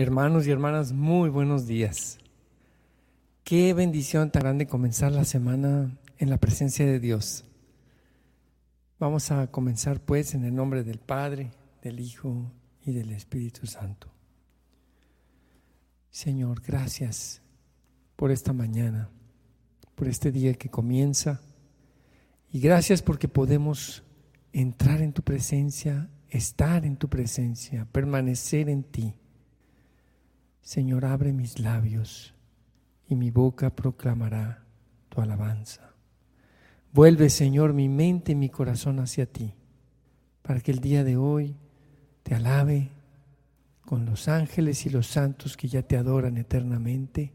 Hermanos y hermanas, muy buenos días. Qué bendición tan grande comenzar la semana en la presencia de Dios. Vamos a comenzar pues en el nombre del Padre, del Hijo y del Espíritu Santo. Señor, gracias por esta mañana, por este día que comienza y gracias porque podemos entrar en tu presencia, estar en tu presencia, permanecer en ti Señor, abre mis labios y mi boca proclamará tu alabanza. Vuelve, Señor, mi mente y mi corazón hacia ti, para que el día de hoy te alabe con los ángeles y los santos que ya te adoran eternamente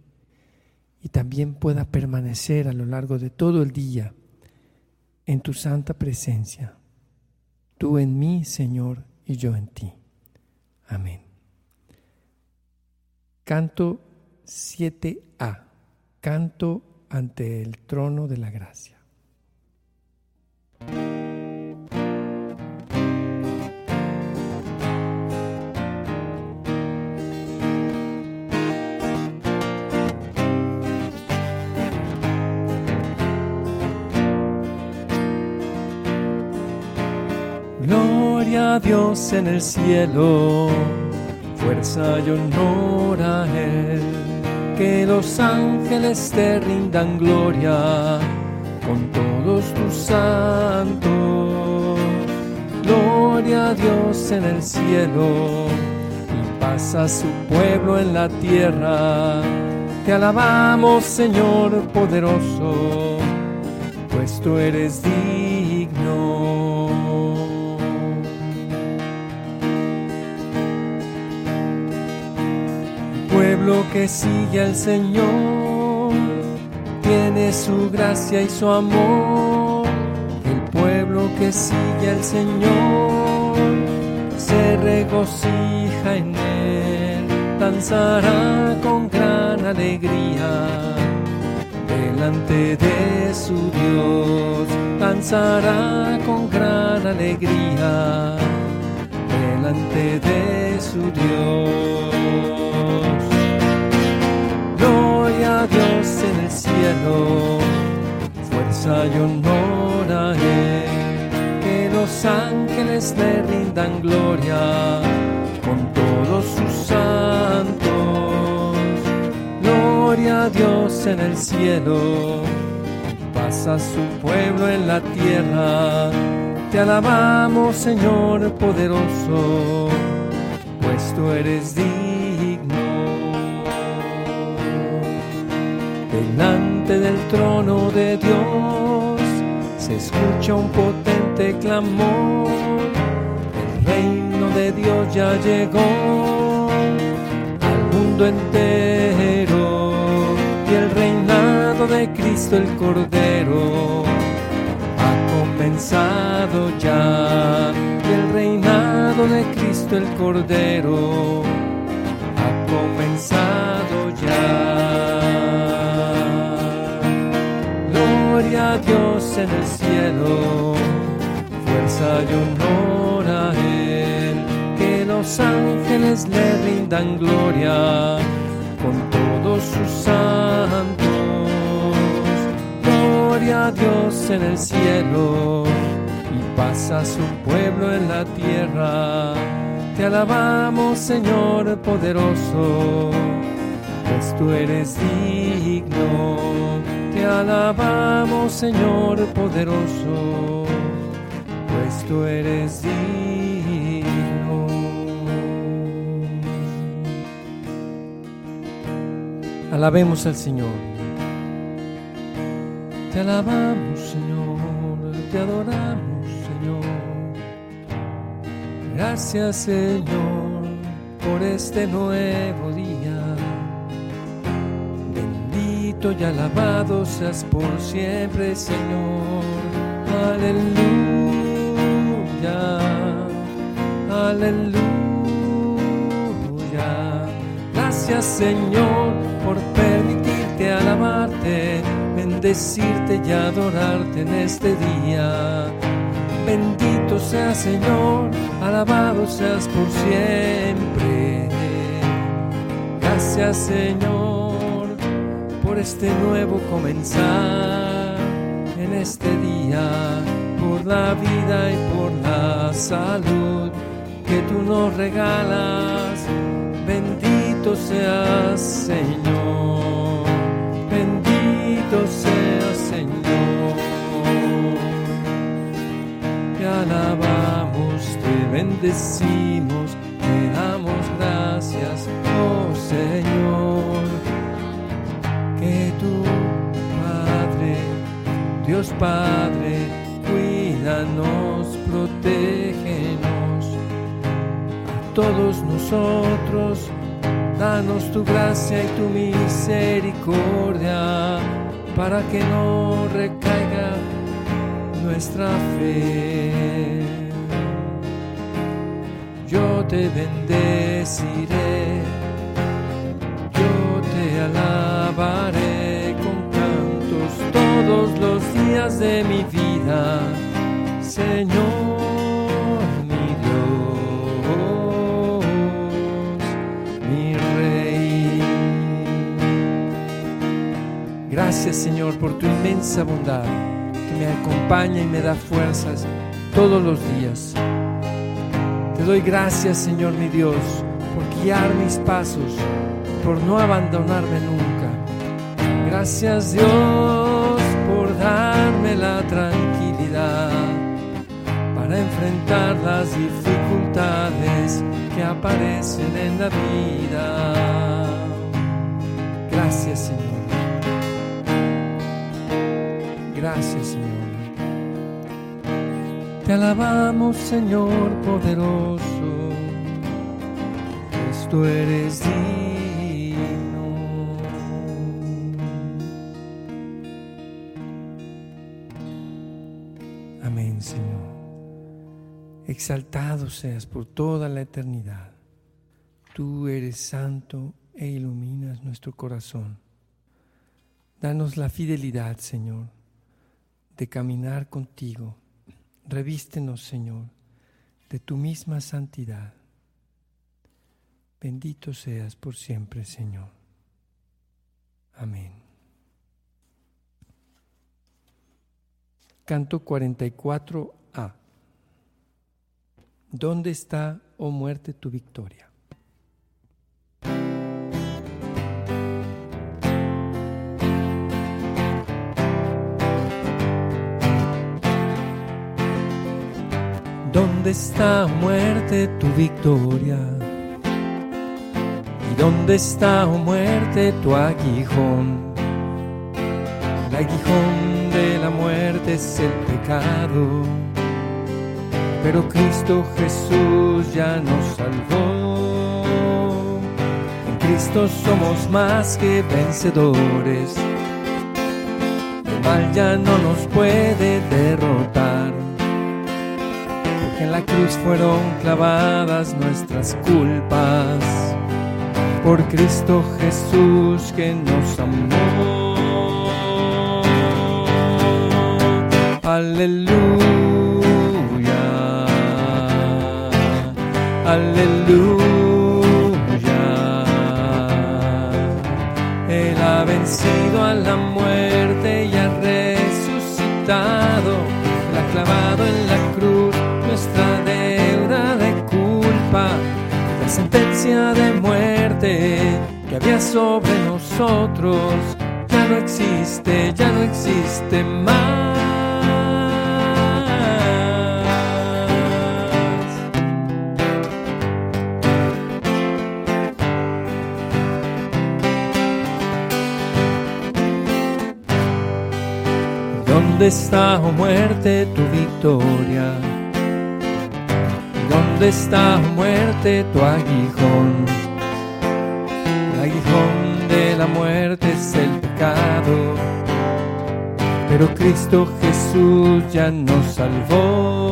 y también pueda permanecer a lo largo de todo el día en tu santa presencia, tú en mí, Señor, y yo en ti. Amén. Canto 7a. Canto ante el trono de la gracia. Gloria a Dios en el cielo fuerza y honor a Él. Que los ángeles te rindan gloria con todos tus santos. Gloria a Dios en el cielo y paz a su pueblo en la tierra. Te alabamos, Señor poderoso, pues tú eres digno. Pueblo que sigue al Señor tiene su gracia y su amor. El pueblo que sigue al Señor se regocija en Él, danzará con gran alegría delante de su Dios, danzará con gran alegría delante de su Dios. Dios en el cielo, fuerza y honor a Él, que los ángeles le rindan gloria con todos sus santos. Gloria a Dios en el cielo, pasa su pueblo en la tierra. Te alabamos, Señor poderoso, pues tú eres digno Delante del trono de Dios se escucha un potente clamor. El reino de Dios ya llegó al mundo entero y el reinado de Cristo el Cordero ha comenzado ya. Y el reinado de Cristo el Cordero ha comenzado ya. Gloria a Dios en el cielo, fuerza y honor a Él, que los ángeles le rindan gloria con todos sus santos. Gloria a Dios en el cielo y pasa a su pueblo en la tierra. Te alabamos, Señor poderoso, pues tú eres digno te alabamos, Señor poderoso, pues tú eres digno. Alabemos al Señor. Te alabamos, Señor, te adoramos, Señor. Gracias, Señor, por este nuevo día y alabado seas por siempre, Señor. Aleluya, aleluya. Gracias, Señor, por permitirte alabarte, bendecirte y adorarte en este día. Bendito seas, Señor, alabado seas por siempre. Gracias Señor por este nuevo comenzar en este día, por la vida y por la salud que tú nos regalas. Bendito seas Señor, bendito seas Señor. Te alabamos, te bendecimos, te damos gracias, oh Señor. Dios Padre, cuídanos, protégenos a todos nosotros. Danos tu gracia y tu misericordia para que no recaiga nuestra fe. Yo te bendeciré, yo te alabaré todos los días de mi vida, Señor mi Dios, mi Rey. Gracias Señor por tu inmensa bondad que me acompaña y me da fuerzas todos los días. Te doy gracias, Señor mi Dios, por guiar mis pasos, por no abandonarme nunca. Gracias Dios darme la tranquilidad para enfrentar las dificultades que aparecen en la vida. Gracias Señor. Gracias Señor. Te alabamos, Señor poderoso, pues tú eres digno. Exaltado seas por toda la eternidad. Tú eres santo e iluminas nuestro corazón. Danos la fidelidad, Señor, de caminar contigo Revístenos, Señor, de tu misma santidad. Bendito seas por siempre, Señor. Amén. Canto 44a. ¿Dónde está, oh muerte, tu victoria? ¿Dónde está muerte tu victoria? ¿Y dónde está oh muerte tu aguijón? El aguijón de la muerte es el pecado, pero Cristo Jesús ya nos salvó. En Cristo somos más que vencedores, el mal ya no nos puede derrotar en la cruz fueron clavadas nuestras culpas por Cristo Jesús que nos amó. Aleluya, aleluya. Él ha vencido a la muerte y ha resucitado, Él ha clavado en la cruz nuestra deuda de culpa, la sentencia de muerte que había sobre nosotros, ya no existe, ya no existe más. ¿Dónde está, oh muerte, tu victoria? ¿Dónde está muerte tu aguijón? El aguijón de la muerte es el pecado, pero Cristo Jesús ya nos salvó.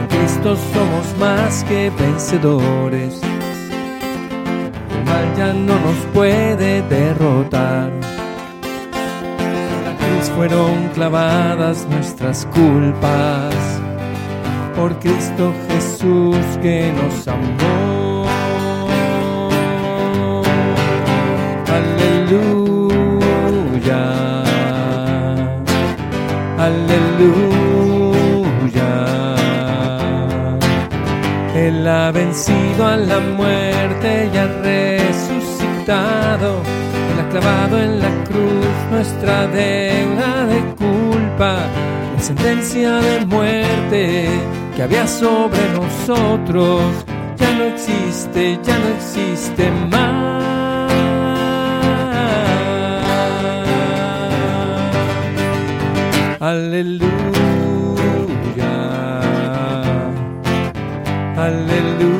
En Cristo somos más que vencedores. El mal ya no nos puede derrotar. Fueron clavadas nuestras culpas por Cristo Jesús que nos amó. aleluya, aleluya. Él ha vencido a la muerte y ha resucitado. Clavado en la cruz nuestra deuda de culpa, la sentencia de muerte que había sobre nosotros. Ya no existe, ya no existe más. Aleluya, aleluya,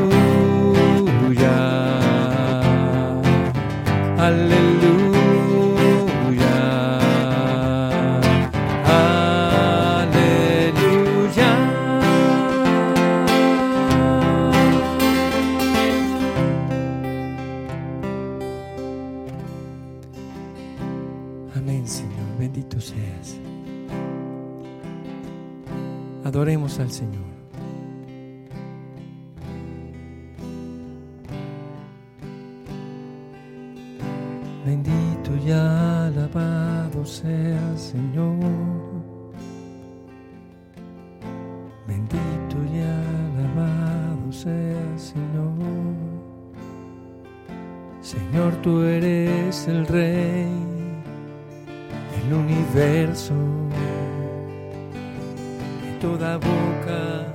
toda boca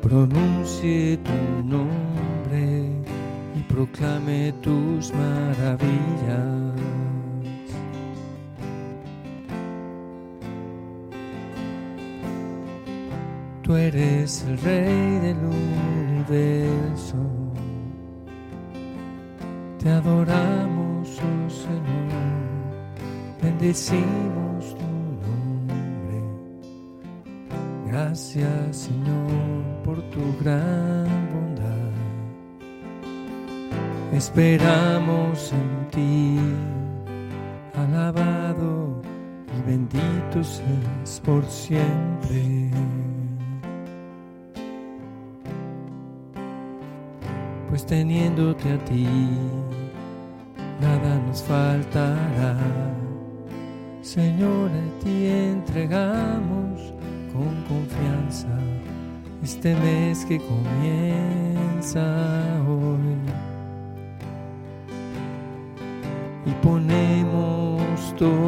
pronuncie tu nombre y proclame tus maravillas. Tú eres el rey del universo. Te adoramos, oh Señor. Bendecimos Gracias Señor por tu gran bondad. Esperamos en ti, alabado y bendito seas por siempre. Pues teniéndote a ti, nada nos faltará. Señor, a ti entregamos este mes que comienza hoy. Y ponemos todo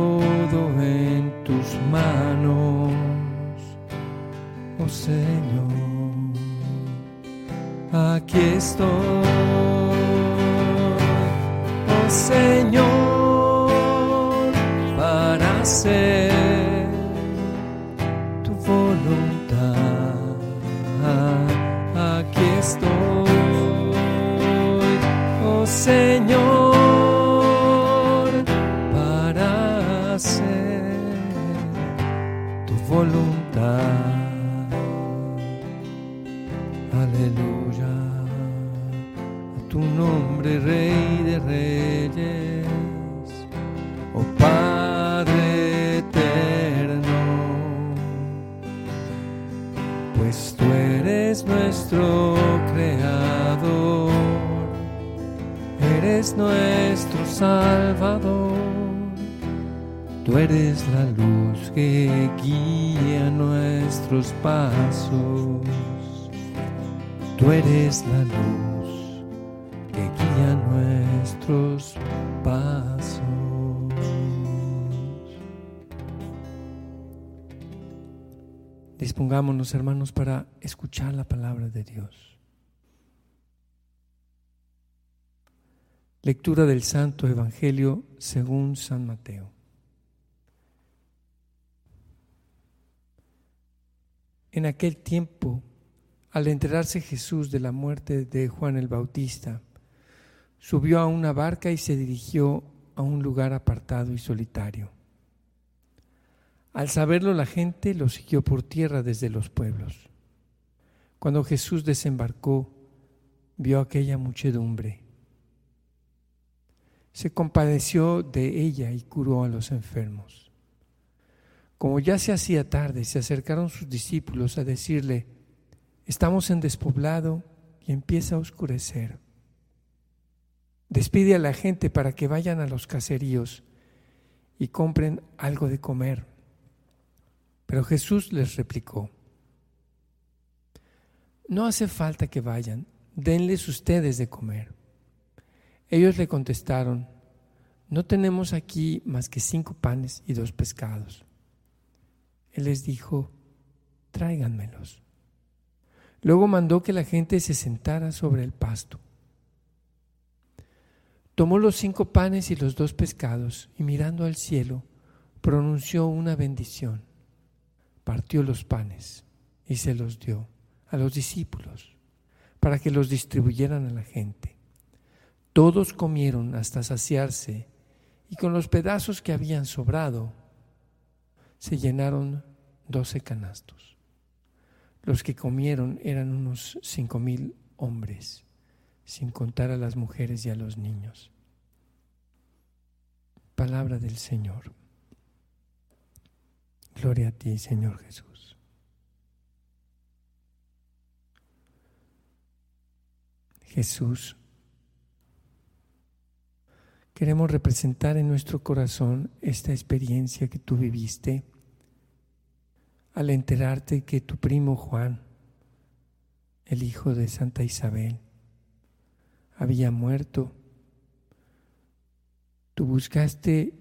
nuestro Salvador. Tú eres la luz que guía nuestros pasos. Tú eres la luz que guía nuestros Dispongámonos, hermanos, para escuchar la palabra de Dios. Lectura del Santo Evangelio según San Mateo. En aquel tiempo, al enterarse Jesús de la muerte de Juan el Bautista, subió a una barca y se dirigió a un lugar apartado y solitario. Al saberlo la gente lo siguió por tierra desde los pueblos. Cuando Jesús desembarcó, vio aquella muchedumbre se compadeció de ella y curó a los enfermos. Como ya se hacía tarde, se acercaron sus discípulos a decirle, estamos en despoblado y empieza a oscurecer. Despide a la gente para que vayan a los caseríos y compren algo de comer. Pero Jesús les replicó, no hace falta que vayan, denles ustedes de comer. Ellos le contestaron, no tenemos aquí más que cinco panes y dos pescados. Él les dijo, tráiganmelos. Luego mandó que la gente se sentara sobre el pasto. Tomó los cinco panes y los dos pescados y mirando al cielo, pronunció una bendición. Partió los panes y se los dio a los discípulos para que los distribuyeran a la gente. Todos comieron hasta saciarse y con los pedazos que habían sobrado se llenaron doce canastos. Los que comieron eran unos cinco mil hombres, sin contar a las mujeres y a los niños. Palabra del Señor. Gloria a ti, Señor Jesús. Jesús, queremos representar en nuestro corazón esta experiencia que tú viviste al enterarte que tu primo Juan, el hijo de Santa Isabel, había muerto. Tú buscaste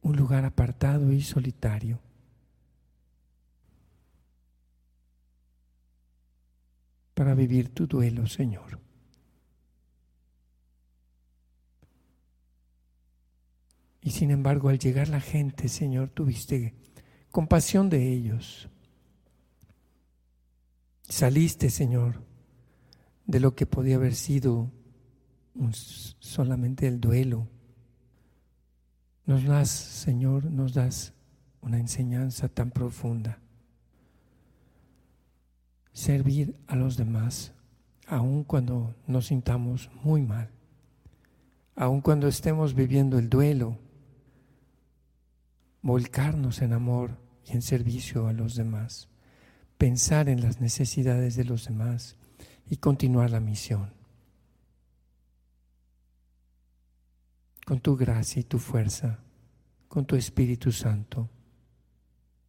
un lugar apartado y solitario. Para vivir tu duelo, Señor. Y sin embargo, al llegar la gente, Señor, tuviste compasión de ellos. Saliste, Señor, de lo que podía haber sido solamente el duelo. Nos das, Señor, nos das una enseñanza tan profunda. Servir a los demás, aun cuando nos sintamos muy mal, aun cuando estemos viviendo el duelo, volcarnos en amor y en servicio a los demás, pensar en las necesidades de los demás y continuar la misión. Con tu gracia y tu fuerza, con tu Espíritu Santo,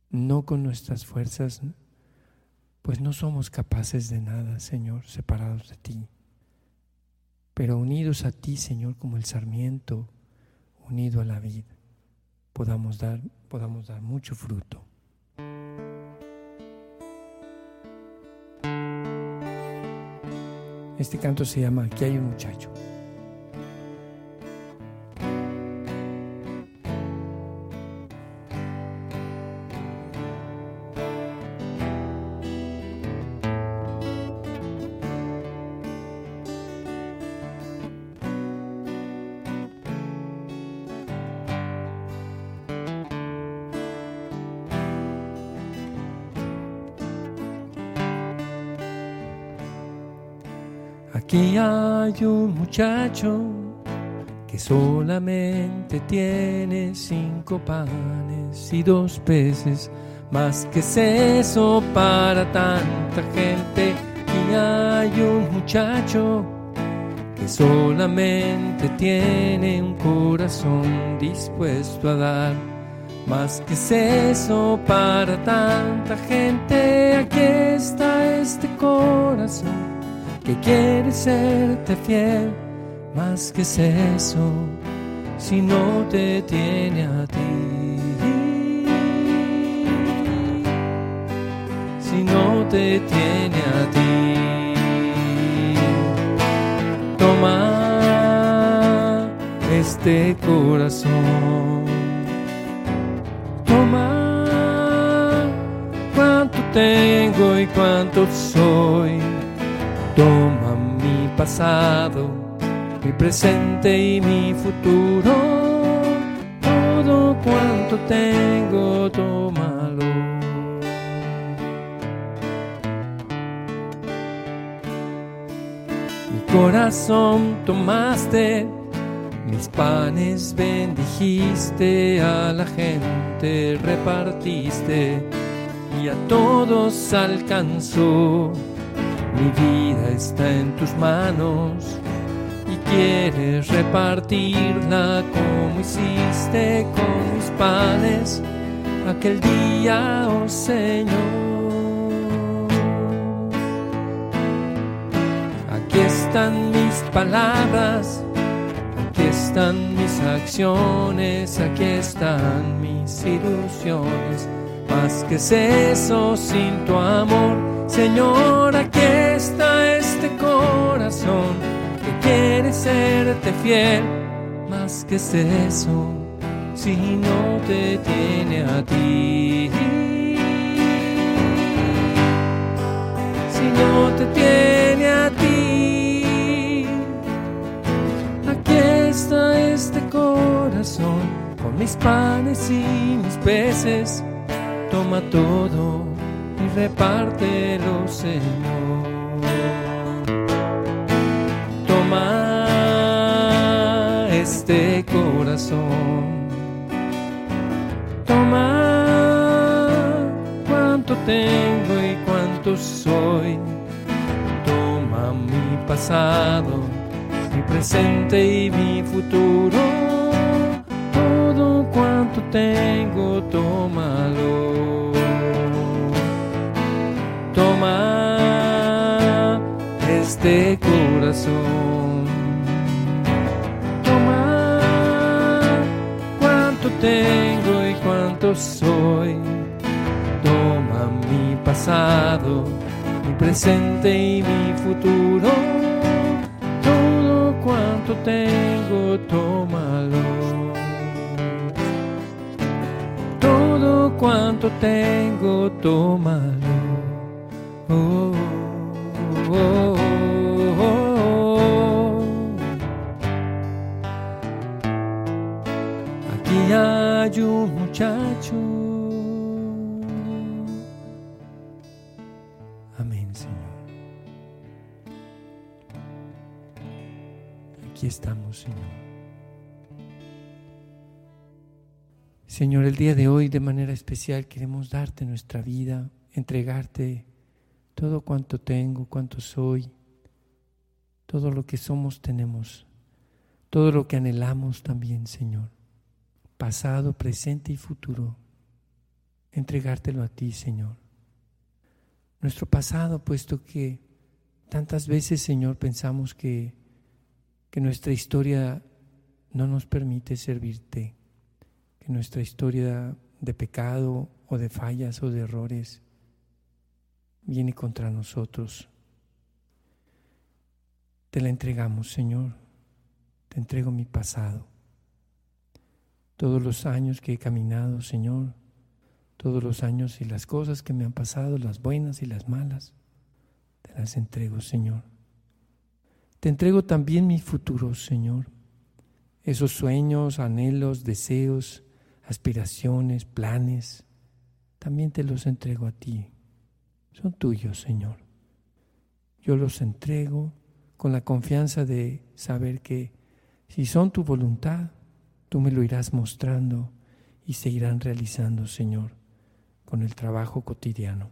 no con nuestras fuerzas, pues no somos capaces de nada, Señor, separados de ti. Pero unidos a ti, Señor, como el sarmiento unido a la vida, podamos dar podamos dar mucho fruto. Este canto se llama Aquí hay un muchacho. Que solamente tiene cinco panes y dos peces, más que eso para tanta gente. Aquí hay un muchacho que solamente tiene un corazón dispuesto a dar, más que eso para tanta gente. Aquí está este corazón que quiere serte fiel, más que es eso, si no te tiene a ti. Si no te tiene a ti. Toma este corazón. Toma cuánto tengo y cuánto soy Toma mi pasado, mi presente y mi futuro. Todo cuanto tengo, tómalo. Mi corazón tomaste, mis panes bendijiste, a la gente repartiste y a todos alcanzó mi vida está en tus manos, quieres repartirla como hiciste con mis panes aquel día, oh Señor. Aquí están mis palabras, aquí están mis acciones, aquí están mis ilusiones. Más que eso sin tu amor, Señor, aquí está este corazón quiere serte fiel. Más que eso si no te tiene a ti. Si no te tiene a ti. Aquí está este corazón con mis panes y mis peces. Toma todo y repártelo, Señor. Este corazón cuánto tengo y cuánto soy. Toma mi pasado, mi presente y mi futuro. Todo cuanto tengo, tómalo. Toma este corazón. Tengo y cuánto soy mi pasado, mi presente y mi futuro. Todo cuanto tengo, tómalo. Todo cuanto tengo, tómalo. Oh, hay un muchacho estamos, Señor. Señor, el día de hoy de manera especial queremos darte nuestra vida, entregarte todo cuanto tengo, cuanto soy, todo lo que somos tenemos, todo lo que anhelamos también, Señor, pasado, presente y futuro, entregártelo a ti, Señor. Nuestro pasado, puesto que tantas veces, Señor, pensamos que que nuestra historia no nos permite servirte, que nuestra historia de pecado o de fallas o de errores viene contra nosotros. Te la entregamos, Señor. Te entrego mi pasado. Todos los años que he caminado, Señor, todos los años y las cosas que me han pasado, las buenas y las malas, te las entrego, Señor. Te entrego también mi futuro, Señor. Esos sueños, anhelos, deseos, aspiraciones, planes, también te los entrego a ti. Son tuyos, Señor. Yo los entrego con la confianza de saber que si son tu voluntad, tú me lo irás mostrando y se irán realizando, Señor, con el trabajo cotidiano.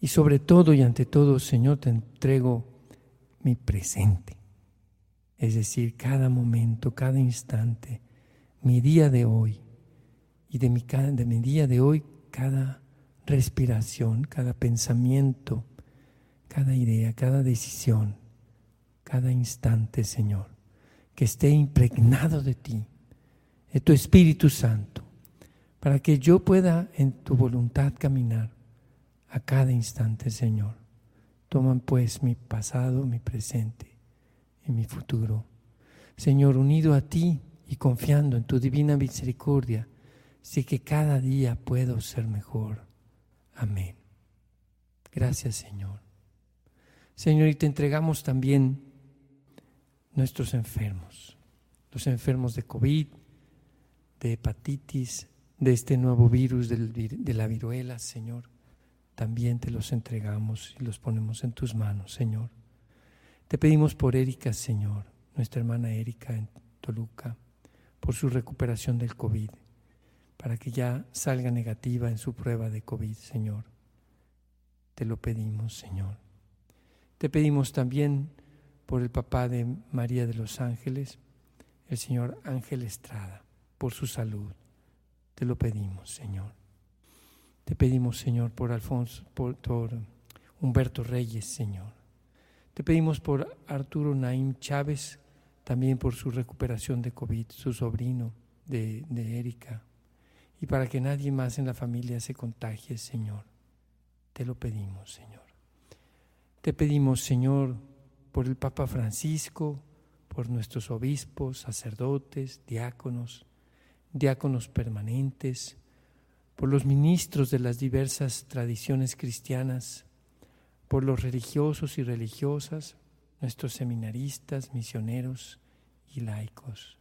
Y sobre todo y ante todo, Señor, te entrego mi presente. Es decir, cada momento, cada instante, mi día de hoy y de mi, día de hoy, cada respiración, cada pensamiento, cada idea, cada decisión, cada instante, Señor, que esté impregnado de ti, de tu Espíritu Santo, para que yo pueda en tu voluntad caminar a cada instante, Señor. Toman pues mi pasado, mi presente y mi futuro. Señor, unido a ti y confiando en tu divina misericordia, sé que cada día puedo ser mejor. Amén. Gracias, Señor. Señor, y te entregamos también nuestros enfermos, los enfermos de COVID, de hepatitis, de este nuevo virus de la viruela, Señor también te los entregamos y los ponemos en tus manos, Señor. Te pedimos por Erika, Señor, nuestra hermana Erika en Toluca, por su recuperación del COVID, para que ya salga negativa en su prueba de COVID, Señor. Te lo pedimos, Señor. Te pedimos también por el papá de María de los Ángeles, el señor Ángel Estrada, por su salud. Te lo pedimos, Señor. Te pedimos, Señor, por Alfonso, por, Humberto Reyes, Señor. Te pedimos por Arturo Naim Chávez, también por su recuperación de COVID, su sobrino de, de Erika, y para que nadie más en la familia se contagie, Señor. Te lo pedimos, Señor. Te pedimos, Señor, por el Papa Francisco, por nuestros obispos, sacerdotes, diáconos, diáconos permanentes, por los ministros de las diversas tradiciones cristianas, por los religiosos y religiosas, nuestros seminaristas, misioneros y laicos.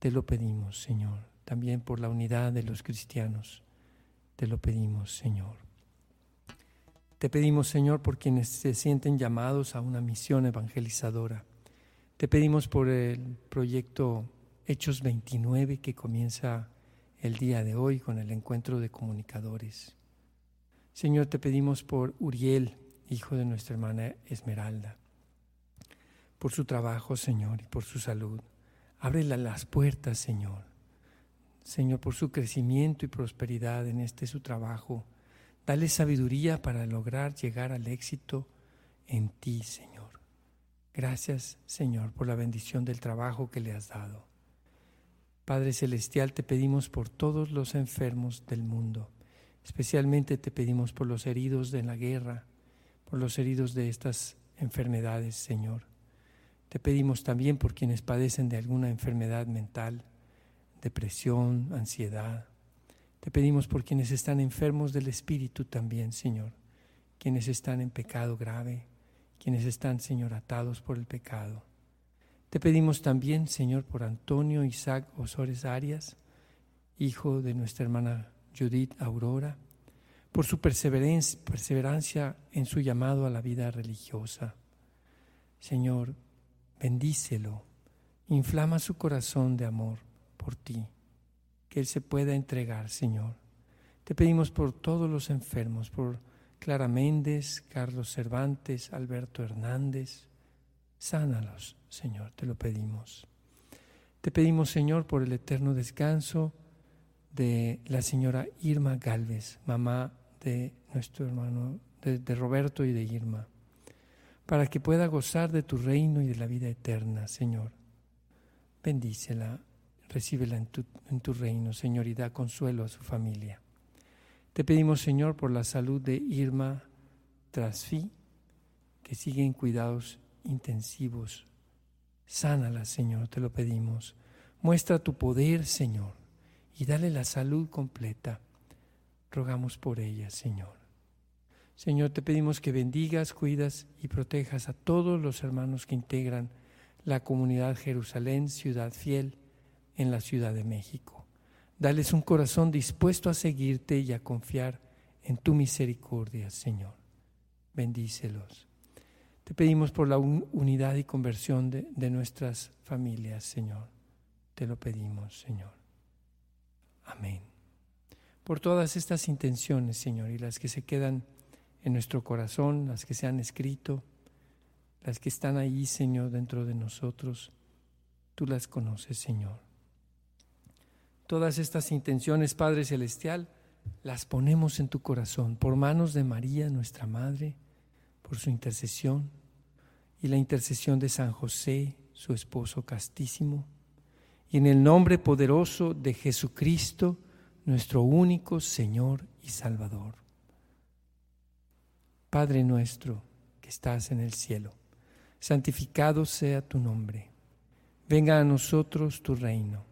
Te lo pedimos, Señor, también por la unidad de los cristianos. Te lo pedimos, Señor. Te pedimos, Señor, por quienes se sienten llamados a una misión evangelizadora. Te pedimos por el proyecto Hechos 29 que comienza el día de hoy con el encuentro de comunicadores. Señor, te pedimos por Uriel, hijo de nuestra hermana Esmeralda, por su trabajo, Señor, y por su salud. Ábrele las puertas, Señor. Señor, por su crecimiento y prosperidad en este su trabajo Dale sabiduría para lograr llegar al éxito en ti, Señor. Gracias, Señor, por la bendición del trabajo que le has dado. Padre Celestial, te pedimos por todos los enfermos del mundo. Especialmente te pedimos por los heridos de la guerra, por los heridos de estas enfermedades, Señor. Te pedimos también por quienes padecen de alguna enfermedad mental, depresión, ansiedad, te pedimos por quienes están enfermos del Espíritu también, Señor, quienes están en pecado grave, quienes están, Señor, atados por el pecado. Te pedimos también, Señor, por Antonio Isaac Osores Arias, hijo de nuestra hermana Judith Aurora, por su perseverancia en su llamado a la vida religiosa. Señor, bendícelo, inflama su corazón de amor por ti que Él se pueda entregar, Señor. Te pedimos por todos los enfermos, por Clara Méndez, Carlos Cervantes, Alberto Hernández. Sánalos, Señor, te lo pedimos. Te pedimos, Señor, por el eterno descanso de la señora Irma Galvez, mamá de nuestro hermano, de, de, Roberto y de Irma, para que pueda gozar de tu reino y de la vida eterna, Señor. Bendícela recíbela en tu, reino, Señor, y da consuelo a su familia. Te pedimos, Señor, por la salud de Irma Trasfi, que sigue en cuidados intensivos. Sánala, Señor, te lo pedimos. Muestra tu poder, Señor, y dale la salud completa. Rogamos por ella, Señor. Señor, te pedimos que bendigas, cuidas y protejas a todos los hermanos que integran la comunidad Jerusalén, ciudad fiel, en la Ciudad de México. Dales un corazón dispuesto a seguirte y a confiar en tu misericordia, Señor. Bendícelos. Te pedimos por la unidad y conversión de, de nuestras familias, Señor. Te lo pedimos, Señor. Amén. Por todas estas intenciones, Señor, y las que se quedan en nuestro corazón, las que se han escrito, las que están ahí, Señor, dentro de nosotros, tú las conoces, Señor. Todas estas intenciones, Padre Celestial, las ponemos en tu corazón por manos de María, nuestra Madre, por su intercesión y la intercesión de San José, su esposo castísimo, y en el nombre poderoso de Jesucristo, nuestro único Señor y Salvador. Padre nuestro que estás en el cielo, santificado sea tu nombre. Venga a nosotros tu reino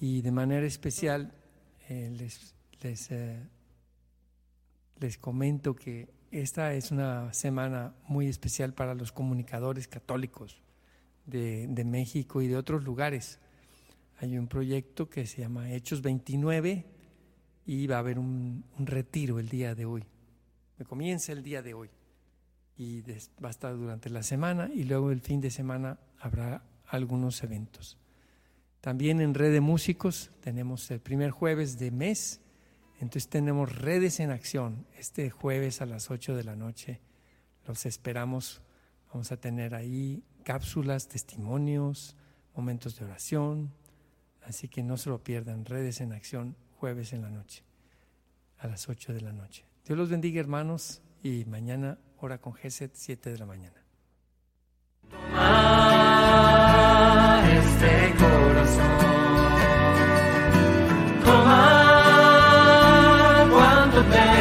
y de manera especial eh, les, les, eh, les comento que esta es una semana muy especial para los comunicadores católicos de, México y de otros lugares. Hay un proyecto que se llama Hechos 29 y va a haber un, retiro el día de hoy. Me comienza el día de hoy y va a estar durante la semana y luego el fin de semana habrá algunos eventos. También en Red de Músicos tenemos el primer jueves de mes, entonces tenemos redes en acción este jueves a las 8 de la noche. Los esperamos, vamos a tener ahí cápsulas, testimonios, momentos de oración. Así que no se lo pierdan, redes en acción, jueves en la noche, a las 8 de la noche. Dios los bendiga hermanos y mañana hora con Geset, 7 de la mañana. the band.